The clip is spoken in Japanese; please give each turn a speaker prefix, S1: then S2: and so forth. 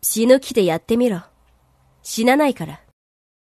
S1: 死ぬ気でやってみろ。死なないから。